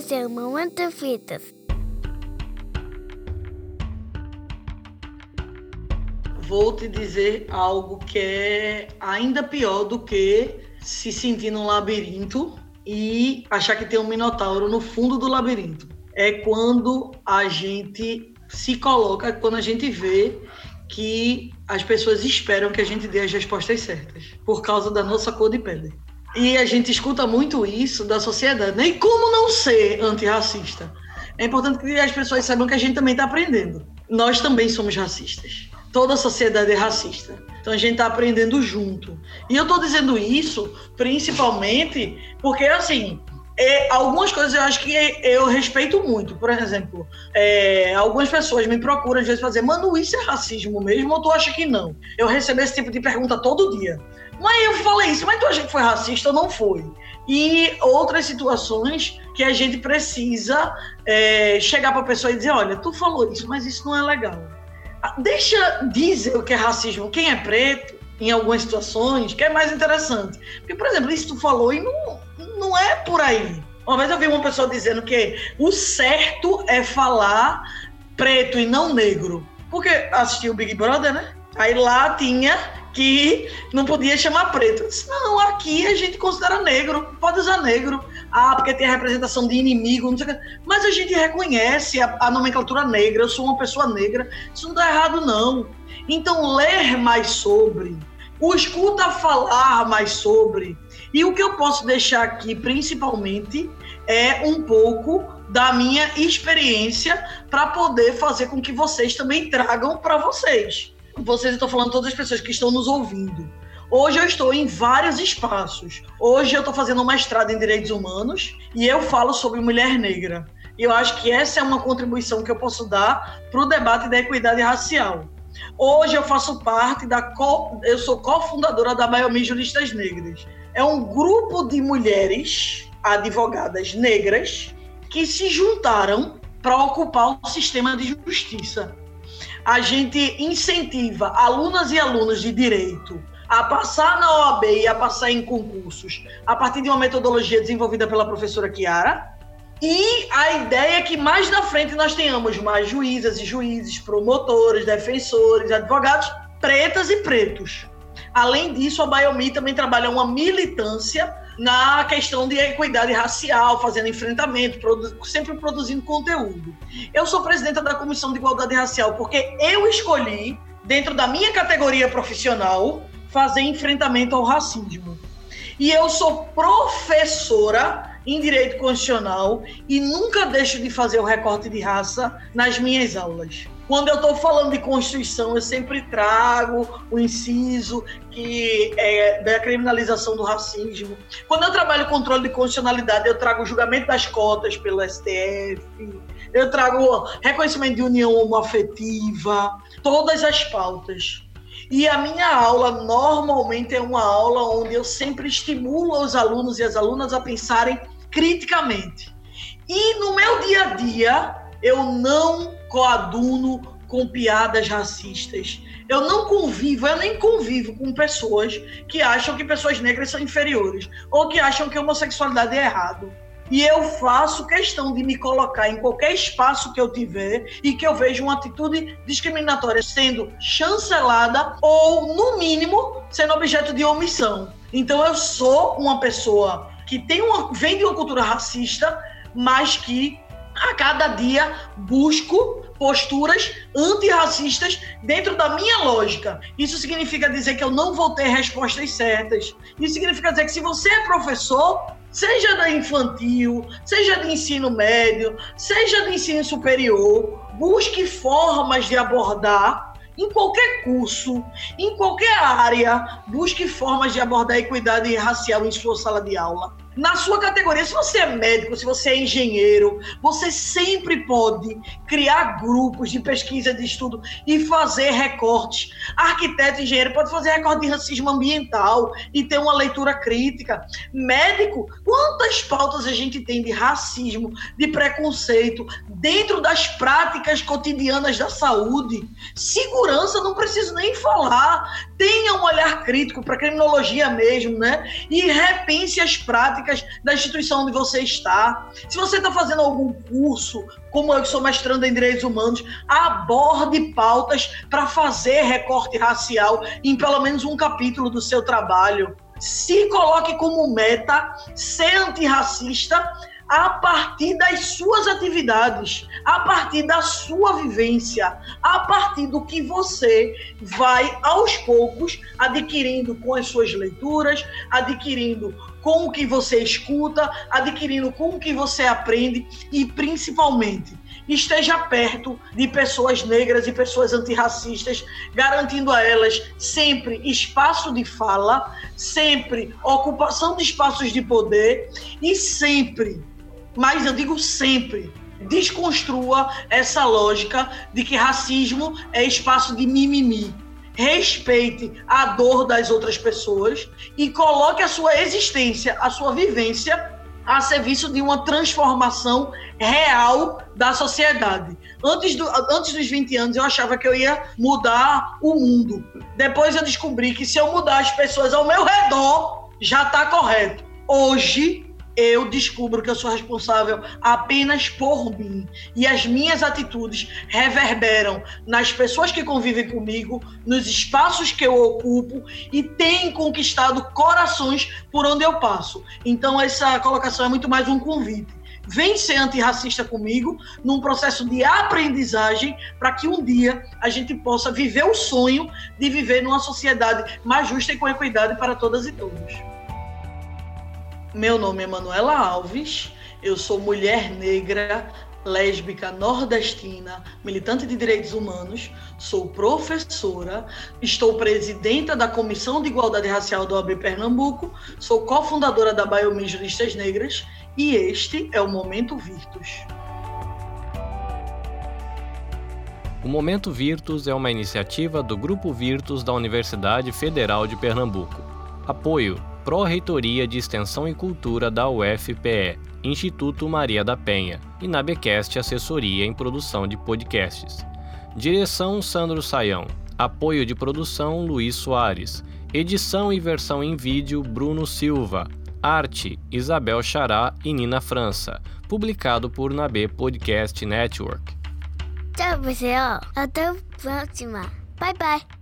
Esse é o Momento Fitas. Vou te dizer algo que é ainda pior do que se sentir num labirinto e achar que tem um minotauro no fundo do labirinto. É quando a gente se coloca, quando a gente vê que as pessoas esperam que a gente dê as respostas certas, por causa da nossa cor de pele. E a gente escuta muito isso da sociedade. Nem né? como não ser antirracista? É importante que as pessoas saibam que a gente também está aprendendo. Nós também somos racistas. Toda a sociedade é racista. Então a gente está aprendendo junto. E eu estou dizendo isso principalmente porque, assim, é, algumas coisas eu acho que eu respeito muito. Por exemplo, é, algumas pessoas me procuram às vezes fazer, mano, isso é racismo mesmo ou tu acha que não? Eu recebo esse tipo de pergunta todo dia. Mas eu falei isso, mas tu acha que foi racista ou não foi? E outras situações que a gente precisa é, chegar para a pessoa e dizer: olha, tu falou isso, mas isso não é legal. Ah, deixa dizer o que é racismo, quem é preto, em algumas situações, que é mais interessante. Porque, por exemplo, isso tu falou e não, não é por aí. Uma vez eu vi uma pessoa dizendo que o certo é falar preto e não negro. Porque assistiu o Big Brother, né? Aí lá tinha que não podia chamar preto. disse, não, aqui a gente considera negro, pode usar negro. Ah, porque tem a representação de inimigo, não sei o que. Mas a gente reconhece a, a nomenclatura negra, eu sou uma pessoa negra, isso não está errado, não. Então, ler mais sobre, o escuta falar mais sobre. E o que eu posso deixar aqui, principalmente, é um pouco da minha experiência para poder fazer com que vocês também tragam para vocês vocês, estão falando todas as pessoas que estão nos ouvindo. Hoje eu estou em vários espaços. Hoje eu estou fazendo uma mestrado em Direitos Humanos e eu falo sobre mulher negra. E eu acho que essa é uma contribuição que eu posso dar para o debate da equidade racial. Hoje eu faço parte da co... eu sou cofundadora da Biomi Juristas Negras. É um grupo de mulheres advogadas negras que se juntaram para ocupar o sistema de justiça a gente incentiva alunas e alunos de direito a passar na OAB e a passar em concursos a partir de uma metodologia desenvolvida pela professora Kiara. E a ideia é que mais na frente nós tenhamos mais juízas e juízes, promotores, defensores, advogados, pretas e pretos. Além disso, a Biomi também trabalha uma militância na questão de equidade racial, fazendo enfrentamento, produ sempre produzindo conteúdo. Eu sou presidenta da Comissão de Igualdade Racial porque eu escolhi, dentro da minha categoria profissional, fazer enfrentamento ao racismo. E eu sou professora em direito constitucional e nunca deixo de fazer o recorte de raça nas minhas aulas. Quando eu estou falando de Constituição, eu sempre trago o inciso que é da criminalização do racismo. Quando eu trabalho controle de constitucionalidade, eu trago o julgamento das cotas pelo STF, eu trago reconhecimento de união homoafetiva, todas as pautas. E a minha aula normalmente é uma aula onde eu sempre estimulo os alunos e as alunas a pensarem criticamente. E no meu dia a dia, eu não coaduno com piadas racistas. Eu não convivo, eu nem convivo com pessoas que acham que pessoas negras são inferiores ou que acham que homossexualidade é errado. E eu faço questão de me colocar em qualquer espaço que eu tiver e que eu veja uma atitude discriminatória sendo chancelada ou, no mínimo, sendo objeto de omissão. Então eu sou uma pessoa que tem uma, vem de uma cultura racista, mas que a cada dia busco posturas antirracistas dentro da minha lógica. Isso significa dizer que eu não vou ter respostas certas. Isso significa dizer que se você é professor, seja da infantil, seja de ensino médio, seja de ensino superior, busque formas de abordar em qualquer curso, em qualquer área, busque formas de abordar a equidade racial em sua sala de aula na sua categoria. Se você é médico, se você é engenheiro, você sempre pode criar grupos de pesquisa, de estudo e fazer recortes. Arquiteto, engenheiro pode fazer recorte de racismo ambiental e ter uma leitura crítica. Médico, quantas pautas a gente tem de racismo, de preconceito dentro das práticas cotidianas da saúde? Segurança, não preciso nem falar tenha um olhar crítico para a criminologia mesmo, né? E repense as práticas da instituição onde você está. Se você está fazendo algum curso, como eu que sou mestrando em direitos humanos, aborde pautas para fazer recorte racial em pelo menos um capítulo do seu trabalho. Se coloque como meta ser antirracista a partir das suas atividades, a partir da sua vivência, a partir do que você vai aos poucos adquirindo com as suas leituras, adquirindo com o que você escuta, adquirindo com o que você aprende e principalmente esteja perto de pessoas negras e pessoas antirracistas, garantindo a elas sempre espaço de fala, sempre ocupação de espaços de poder e sempre mas eu digo sempre, desconstrua essa lógica de que racismo é espaço de mimimi. Respeite a dor das outras pessoas e coloque a sua existência, a sua vivência a serviço de uma transformação real da sociedade. Antes, do, antes dos 20 anos, eu achava que eu ia mudar o mundo. Depois eu descobri que se eu mudar as pessoas ao meu redor, já está correto. Hoje, eu descubro que eu sou responsável apenas por mim. E as minhas atitudes reverberam nas pessoas que convivem comigo, nos espaços que eu ocupo e têm conquistado corações por onde eu passo. Então, essa colocação é muito mais um convite. Vem ser antirracista comigo num processo de aprendizagem para que um dia a gente possa viver o sonho de viver numa sociedade mais justa e com equidade para todas e todos. Meu nome é Manuela Alves, eu sou mulher negra, lésbica nordestina, militante de direitos humanos, sou professora, estou presidenta da Comissão de Igualdade Racial do OAB Pernambuco, sou cofundadora da Biomin Juristas Negras e este é o Momento Virtus. O Momento Virtus é uma iniciativa do Grupo Virtus da Universidade Federal de Pernambuco. Apoio Pró-Reitoria de Extensão e Cultura da UFPE, Instituto Maria da Penha, e na Becast Assessoria em Produção de Podcasts. Direção Sandro Saião. Apoio de produção Luiz Soares. Edição e versão em vídeo Bruno Silva. Arte Isabel Chará e Nina França. Publicado por Nabe Podcast Network. Tchau, pessoal. Até a próxima. Bye, bye.